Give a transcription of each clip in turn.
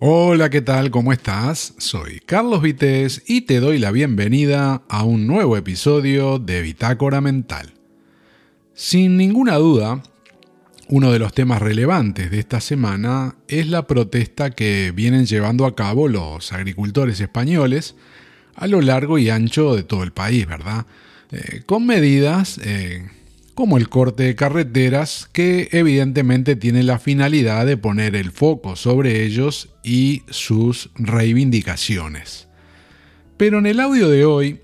Hola, ¿qué tal? ¿Cómo estás? Soy Carlos Vites y te doy la bienvenida a un nuevo episodio de Bitácora Mental. Sin ninguna duda, uno de los temas relevantes de esta semana es la protesta que vienen llevando a cabo los agricultores españoles a lo largo y ancho de todo el país, ¿verdad? Eh, con medidas eh, como el corte de carreteras que evidentemente tiene la finalidad de poner el foco sobre ellos y sus reivindicaciones. Pero en el audio de hoy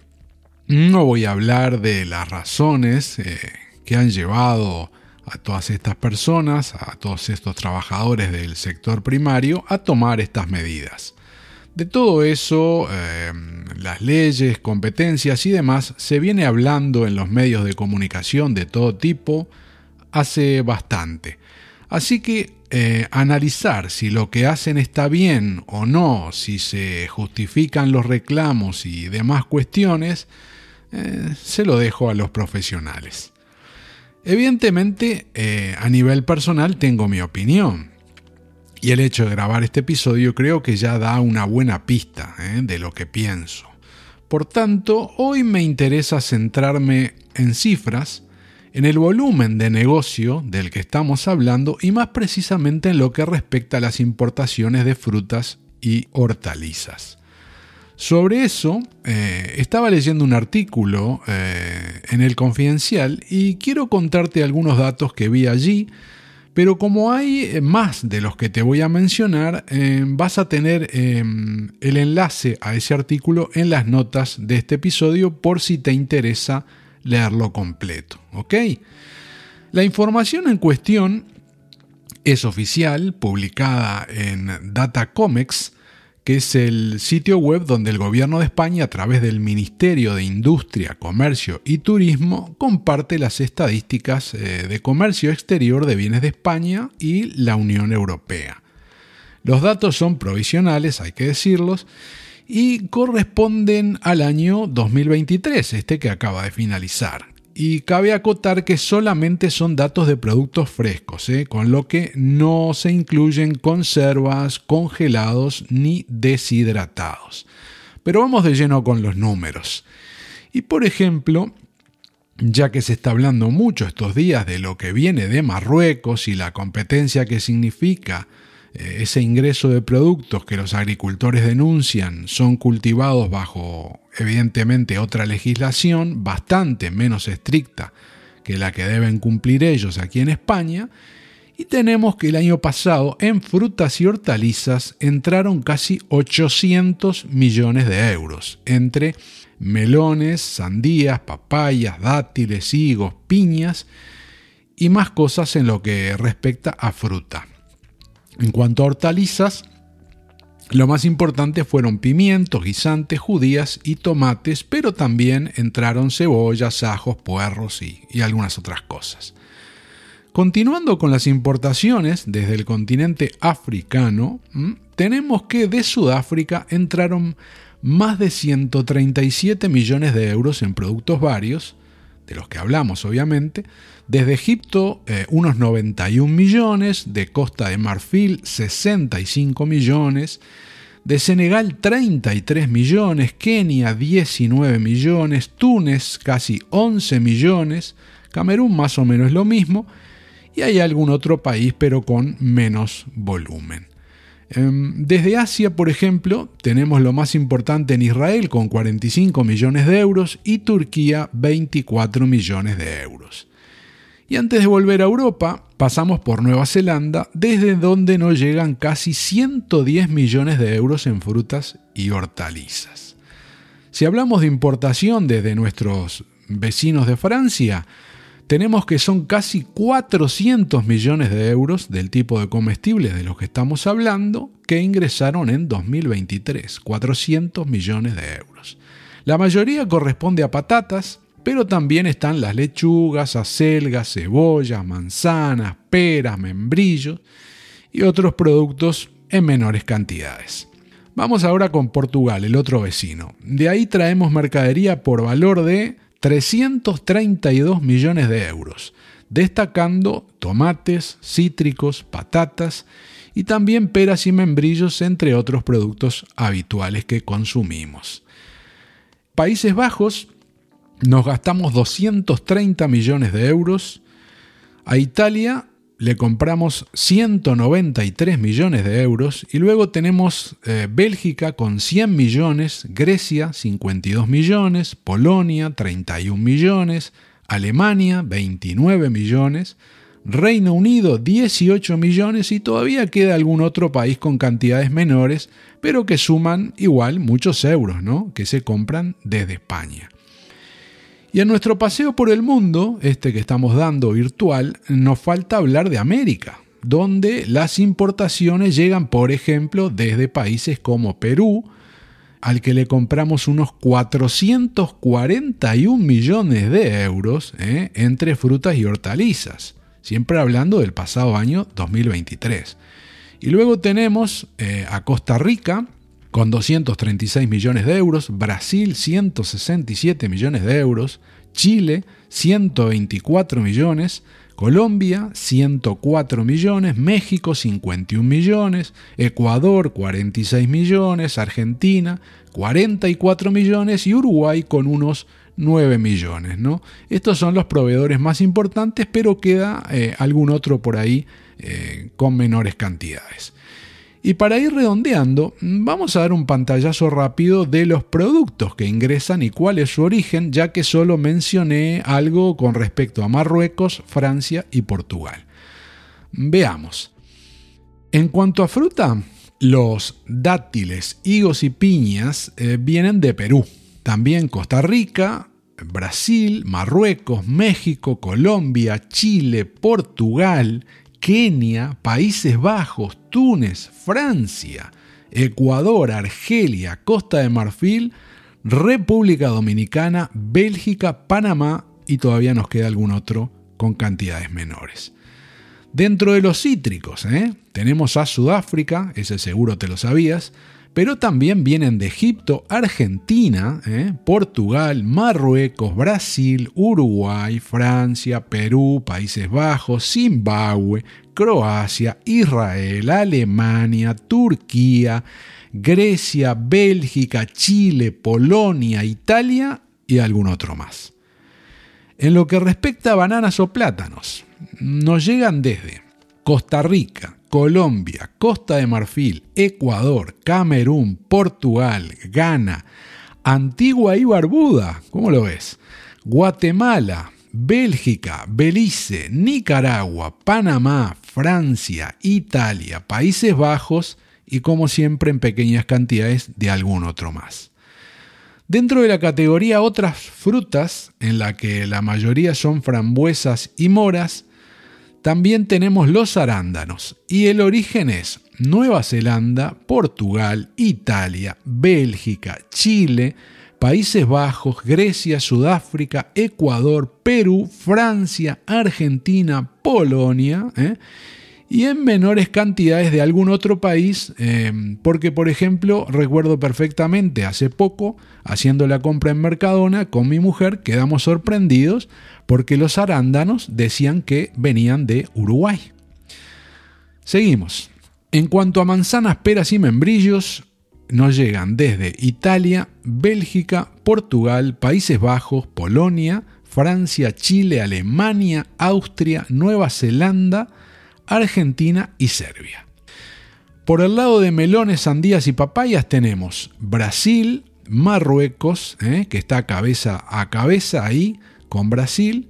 no voy a hablar de las razones eh, que han llevado a todas estas personas, a todos estos trabajadores del sector primario, a tomar estas medidas. De todo eso, em, las leyes, competencias y demás, se viene hablando en los medios de comunicación de todo tipo hace bastante. Así que eh, analizar si lo que hacen está bien o no, si se justifican los reclamos y demás cuestiones, eh, se lo dejo a los profesionales. Evidentemente, eh, a nivel personal tengo mi opinión. Y el hecho de grabar este episodio creo que ya da una buena pista ¿eh? de lo que pienso. Por tanto, hoy me interesa centrarme en cifras, en el volumen de negocio del que estamos hablando y más precisamente en lo que respecta a las importaciones de frutas y hortalizas. Sobre eso, eh, estaba leyendo un artículo eh, en el Confidencial y quiero contarte algunos datos que vi allí pero como hay eh, más de los que te voy a mencionar, eh, vas a tener em, el enlace a ese artículo en las notas de este episodio por si te interesa leerlo completo. ¿Ok? La información en cuestión es oficial, publicada en Datacomex, que es el sitio web donde el gobierno de España, a través del Ministerio de Industria, Comercio y Turismo, comparte las estadísticas eh, de comercio exterior de bienes de España y la Unión Europea. Los datos son provisionales, hay que decirlos, y corresponden al año 2023, este que acaba de finalizar y cabe acotar que solamente son datos de productos frescos, ¿eh? con lo que no se incluyen conservas, congelados ni deshidratados. Pero vamos de lleno con los números. Y por ejemplo, ya que se está hablando mucho estos días de lo que viene de Marruecos y la competencia que significa ese ingreso de productos que los agricultores denuncian son cultivados bajo evidentemente otra legislación bastante menos estricta que la que deben cumplir ellos aquí en España, y tenemos que el año pasado en frutas y hortalizas entraron casi 800 millones de euros entre melones, sandías, papayas, dátiles, higos, piñas y más cosas en lo que respecta a fruta. En cuanto a hortalizas, lo más importante fueron pimientos, guisantes, judías y tomates, pero también entraron cebollas, ajos, puerros y, algunas otras cosas. Continuando con las importaciones desde el continente africano, tenemos que de Sudáfrica entraron más de 137 millones de euros en productos varios, de los que hablamos obviamente, desde Egipto eh, unos 91 millones, de Costa de Marfil 65 millones, de Senegal 33 millones, Kenia 19 millones, Túnez casi 11 millones, Camerún más o menos lo mismo, y hay algún otro país pero con menos volumen. Em, desde Asia, por ejemplo, tenemos lo más importante en Israel con 45 millones de euros y Turquía 24 millones de euros. Y antes de volver a Europa, pasamos por Nueva Zelanda, desde donde nos llegan casi 110 millones de euros en frutas y hortalizas. Si hablamos de importación desde nuestros vecinos de Francia, tenemos que son casi 400 millones de euros del tipo de comestibles de los que estamos hablando que ingresaron en 2023, 400 millones de euros. La mayoría corresponde a patatas, pero también están las lechugas, acelgas, cebollas, manzanas, peras, membrillos y otros productos en menores cantidades. Vamos ahora con Portugal, el otro vecino. De ahí traemos mercadería por valor de 332 millones de euros, destacando tomates, cítricos, patatas y también peras y membrillos, entre otros productos habituales que consumimos. Países Bajos nos gastamos 230 millones de euros. A Italia le compramos 193 millones de euros y luego tenemos eh, Bélgica con 100 millones, Grecia 52 millones, Polonia 31 millones, Alemania 29 millones, Reino Unido 18 millones y todavía queda algún otro país con cantidades menores, pero que suman igual muchos euros, ¿no? Que se compran desde España. Y en nuestro paseo por el mundo, este que estamos dando virtual, nos falta hablar de América, donde las importaciones llegan, por ejemplo, desde países como Perú, al que le compramos unos 441 millones de euros ¿eh? entre frutas y hortalizas, siempre hablando del pasado año 2023. Y luego tenemos eh, a Costa Rica, con 236 millones de euros, Brasil 167 millones de euros, Chile 124 millones, Colombia 104 millones, México 51 millones, Ecuador 46 millones, Argentina 44 millones y Uruguay con unos 9 millones. ¿no? Estos son los proveedores más importantes, pero queda eh, algún otro por ahí eh, con menores cantidades. Y para ir redondeando, vamos a dar un pantallazo rápido de los productos que ingresan y cuál es su origen, ya que solo mencioné algo con respecto a Marruecos, Francia y Portugal. Veamos. En cuanto a fruta, los dátiles, higos y piñas eh, vienen de Perú. También Costa Rica, Brasil, Marruecos, México, Colombia, Chile, Portugal, Kenia, Países Bajos, Túnez, Francia, Ecuador, Argelia, Costa de Marfil, República Dominicana, Bélgica, Panamá y todavía nos queda algún otro con cantidades menores. Dentro de los cítricos, ¿eh? tenemos a Sudáfrica, ese seguro te lo sabías, pero también vienen de Egipto, Argentina, ¿eh? Portugal, Marruecos, Brasil, Uruguay, Francia, Perú, Países Bajos, Zimbabue, Croacia, Israel, Alemania, Turquía, Grecia, Bélgica, Chile, Polonia, Italia y algún otro más. En lo que respecta a bananas o plátanos, nos llegan desde Costa Rica, Colombia, Costa de Marfil, Ecuador, Camerún, Portugal, Ghana, Antigua y Barbuda, ¿cómo lo ves? Guatemala, Bélgica, Belice, Nicaragua, Panamá, Francia, Italia, Países Bajos y como siempre en pequeñas cantidades de algún otro más. Dentro de la categoría otras frutas, en la que la mayoría son frambuesas y moras, también tenemos los arándanos y el origen es Nueva Zelanda, Portugal, Italia, Bélgica, Chile, Países Bajos, Grecia, Sudáfrica, Ecuador, Perú, Francia, Argentina, Polonia. ¿eh? Y en menores cantidades de algún otro país, eh, porque por ejemplo recuerdo perfectamente hace poco, haciendo la compra en Mercadona con mi mujer, quedamos sorprendidos porque los arándanos decían que venían de Uruguay. Seguimos. En cuanto a manzanas, peras y membrillos, nos llegan desde Italia, Bélgica, Portugal, Países Bajos, Polonia, Francia, Chile, Alemania, Austria, Nueva Zelanda, Argentina y Serbia. Por el lado de melones, sandías y papayas tenemos Brasil, Marruecos, ¿eh? que está cabeza a cabeza ahí con Brasil,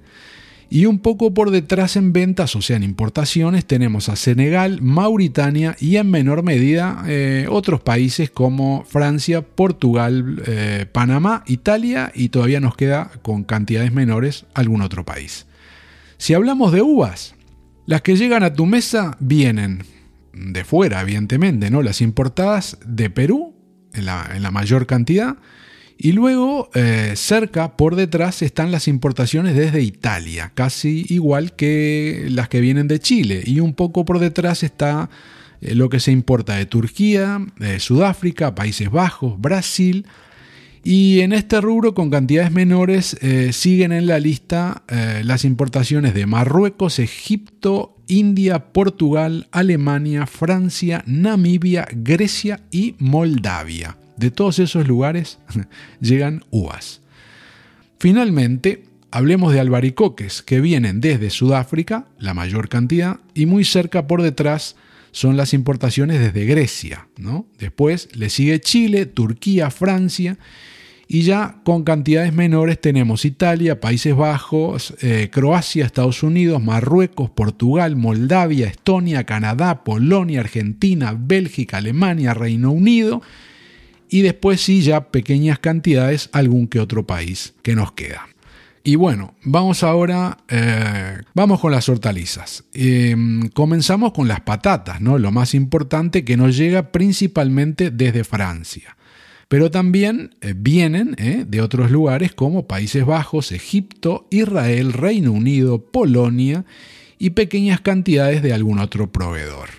y un poco por detrás en ventas, o sea, en importaciones, tenemos a Senegal, Mauritania y en menor medida eh, otros países como Francia, Portugal, eh, Panamá, Italia y todavía nos queda con cantidades menores algún otro país. Si hablamos de uvas, las que llegan a tu mesa vienen de fuera, evidentemente, ¿no? Las importadas de Perú, en la, mayor cantidad, y luego eh, cerca, por detrás, están las importaciones desde Italia, casi igual que las que vienen de Chile. Y un poco por detrás está eh, lo que se importa de Turquía, Sudáfrica, Países Bajos, Brasil, y en este rubro, con cantidades menores, eh, siguen en la lista eh, las importaciones de Marruecos, Egipto, India, Portugal, Alemania, Francia, Namibia, Grecia y Moldavia. De todos esos lugares llegan uvas. Finalmente, hablemos de albaricoques que vienen desde Sudáfrica, la mayor cantidad, y muy cerca por detrás son las importaciones desde Grecia. ¿no? Después le sigue Chile, Turquía, Francia y ya con cantidades menores tenemos Italia, Países Bajos, eh, Croacia, Estados Unidos, Marruecos, Portugal, Moldavia, Estonia, Canadá, Polonia, Argentina, Bélgica, Alemania, Reino Unido y después sí ya pequeñas cantidades algún que otro país que nos queda. Y bueno, vamos ahora, eh, vamos con las hortalizas. Em, comenzamos con las patatas, ¿no? Lo más importante que nos llega principalmente desde Francia pero también eh, vienen eh, de otros lugares como Países Bajos, Egipto, Israel, Reino Unido, Polonia y pequeñas cantidades de algún otro proveedor.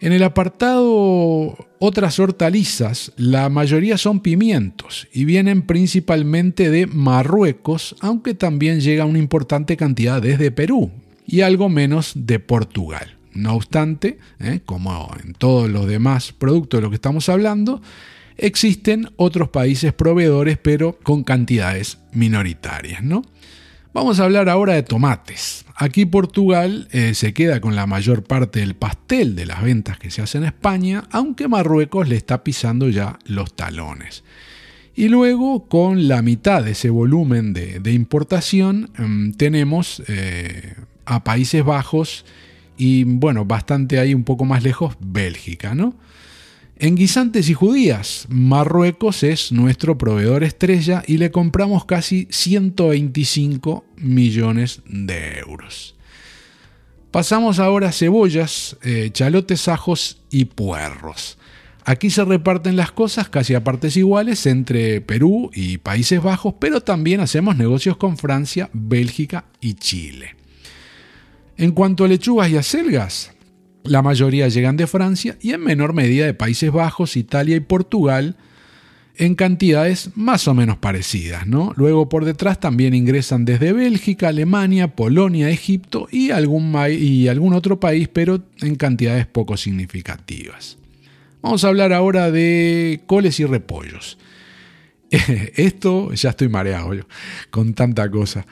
En el apartado otras hortalizas, la mayoría son pimientos y vienen principalmente de Marruecos, aunque también llega una importante cantidad desde Perú y algo menos de Portugal. No obstante, eh, como en todos los demás productos de los que estamos hablando, Existen otros países proveedores, pero con cantidades minoritarias, ¿no? Vamos a hablar ahora de tomates. Aquí Portugal eh, se queda con la mayor parte del pastel de las ventas que se hacen en España, aunque Marruecos le está pisando ya los talones. Y luego, con la mitad de ese volumen de, importación, em, tenemos eh, a Países Bajos y, bueno, bastante ahí un poco más lejos, Bélgica, ¿no? En guisantes y judías, Marruecos es nuestro proveedor estrella y le compramos casi 125 millones de euros. Pasamos ahora a cebollas, eh, chalotes, ajos y puerros. Aquí se reparten las cosas casi a partes iguales entre Perú y Países Bajos, pero también hacemos negocios con Francia, Bélgica y Chile. En cuanto a lechugas y acelgas, la mayoría llegan de Francia y en menor medida de Países Bajos, Italia y Portugal en cantidades más o menos parecidas. ¿no? Luego por detrás también ingresan desde Bélgica, Alemania, Polonia, Egipto y algún, otro país, pero en cantidades poco significativas. Vamos a hablar ahora de coles y repollos. Esto ya estoy mareado yo, con tanta cosa.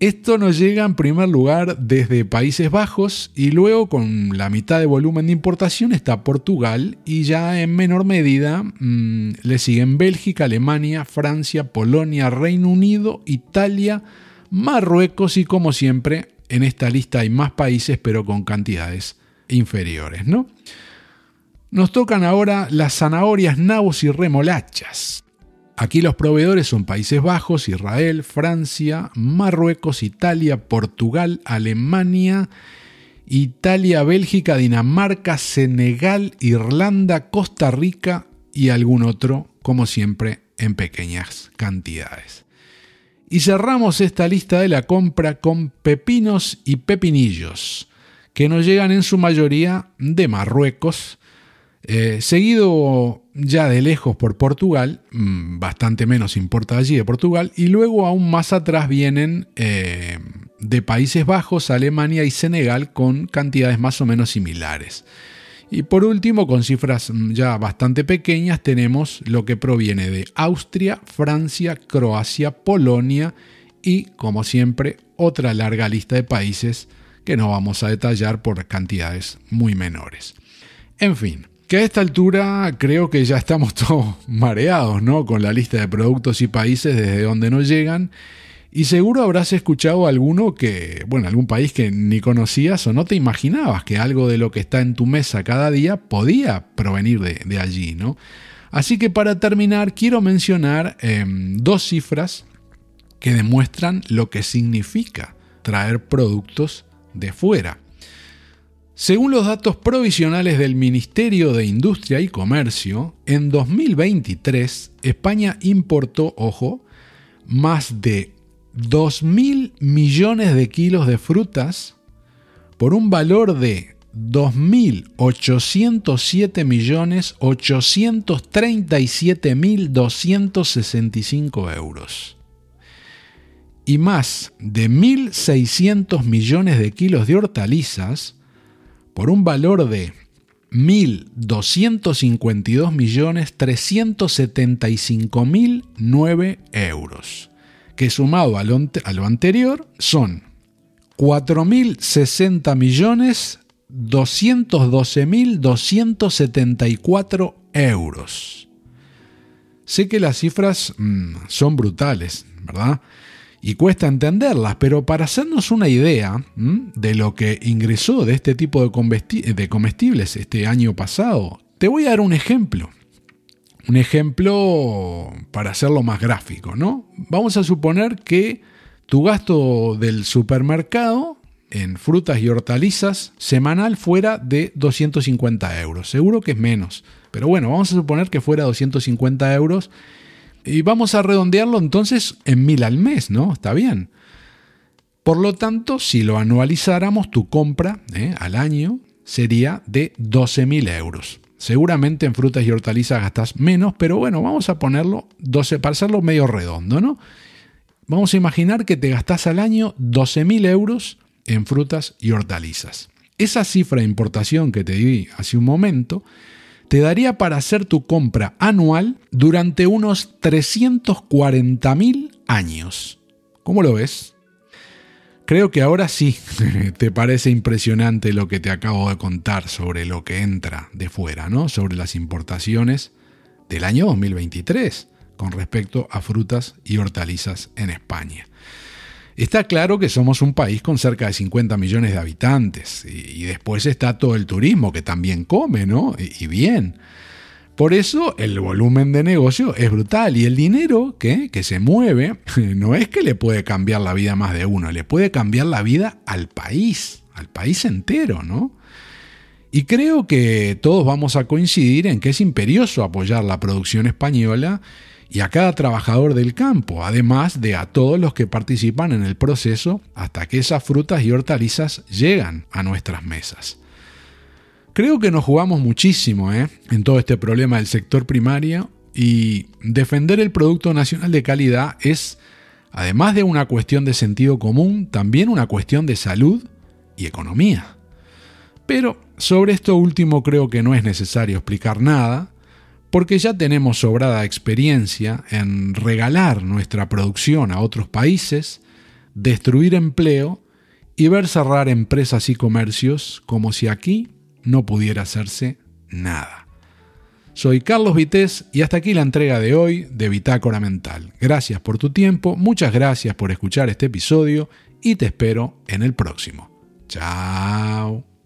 Esto nos llega en primer lugar desde Países Bajos y luego con la mitad de volumen de importación está Portugal y ya en menor medida mm, le siguen Bélgica, Alemania, Francia, Polonia, Reino Unido, Italia, Marruecos y como siempre en esta lista hay más países pero con cantidades inferiores, ¿no? Nos tocan ahora las zanahorias, nabos y remolachas. Aquí los proveedores son Países Bajos, Israel, Francia, Marruecos, Italia, Portugal, Alemania, Italia, Bélgica, Dinamarca, Senegal, Irlanda, Costa Rica y algún otro, como siempre, en pequeñas cantidades. Y cerramos esta lista de la compra con pepinos y pepinillos, que nos llegan en su mayoría de Marruecos, eh, seguido ya de lejos por Portugal, mm, bastante menos importa allí de Portugal, y luego aún más atrás vienen eh, de Países Bajos, Alemania y Senegal con cantidades más o menos similares. Y por último, con cifras mm, ya bastante pequeñas, tenemos lo que proviene de Austria, Francia, Croacia, Polonia y, como siempre, otra larga lista de países que no vamos a detallar por cantidades muy menores. En fin, que a esta altura creo que ya estamos todos mareados, ¿no? Con la lista de productos y países desde donde nos llegan. Y seguro habrás escuchado alguno que, bueno, algún país que ni conocías o no te imaginabas que algo de lo que está en tu mesa cada día podía provenir de, allí, ¿no? Así que para terminar, quiero mencionar em, dos cifras que demuestran lo que significa traer productos de fuera. Según los datos provisionales del Ministerio de Industria y Comercio, en 2023 España importó, ojo, más de 2.000 millones de kilos de frutas por un valor de 2.807.837.265 euros. y más de 1.600 millones de kilos de hortalizas por un valor de 1.252.375.009 euros, que sumado a lo, a lo anterior son 4.060.212.274 euros. Sé que las cifras mm, son brutales, ¿verdad? Y cuesta entenderlas, pero para hacernos una idea de lo que ingresó de este tipo de, comestibles este año pasado, te voy a dar un ejemplo. Un ejemplo para hacerlo más gráfico, ¿no? Vamos a suponer que tu gasto del supermercado en frutas y hortalizas semanal fuera de 250 euros. Seguro que es menos, pero bueno, vamos a suponer que fuera 250 euros y vamos a redondearlo entonces en mil al mes, ¿no? Está bien. Por lo tanto, si lo anualizáramos, tu compra ¿eh? al año sería de 12.000 euros. Seguramente en frutas y hortalizas gastas menos, pero bueno, vamos a ponerlo 12 para hacerlo medio redondo, ¿no? Vamos a imaginar que te gastas al año 12.000 euros en frutas y hortalizas. Esa cifra de importación que te di hace un momento te daría para hacer tu compra anual durante unos 340.000 años. ¿Cómo lo ves? Creo que ahora sí te parece impresionante lo que te acabo de contar sobre lo que entra de fuera, ¿no? Sobre las importaciones del año 2023 con respecto a frutas y hortalizas en España. Está claro que somos un país con cerca de 50 millones de habitantes y, después está todo el turismo que también come, ¿no? Y, bien. Por eso el volumen de negocio es brutal y el dinero que, que se mueve no es que le puede cambiar la vida a más de uno, le puede cambiar la vida al país, al país entero, ¿no? Y creo que todos vamos a coincidir en que es imperioso apoyar la producción española y a cada trabajador del campo, además de a todos los que participan en el proceso hasta que esas frutas y hortalizas llegan a nuestras mesas. Creo que nos jugamos muchísimo ¿eh? en todo este problema del sector primario y defender el producto nacional de calidad es, además de una cuestión de sentido común, también una cuestión de salud y economía. Pero sobre esto último creo que no es necesario explicar nada, porque ya tenemos sobrada experiencia en regalar nuestra producción a otros países, destruir empleo y ver cerrar empresas y comercios como si aquí no pudiera hacerse nada. Soy Carlos Vitéz y hasta aquí la entrega de hoy de Bitácora Mental. Gracias por tu tiempo, muchas gracias por escuchar este episodio y te espero en el próximo. Chao.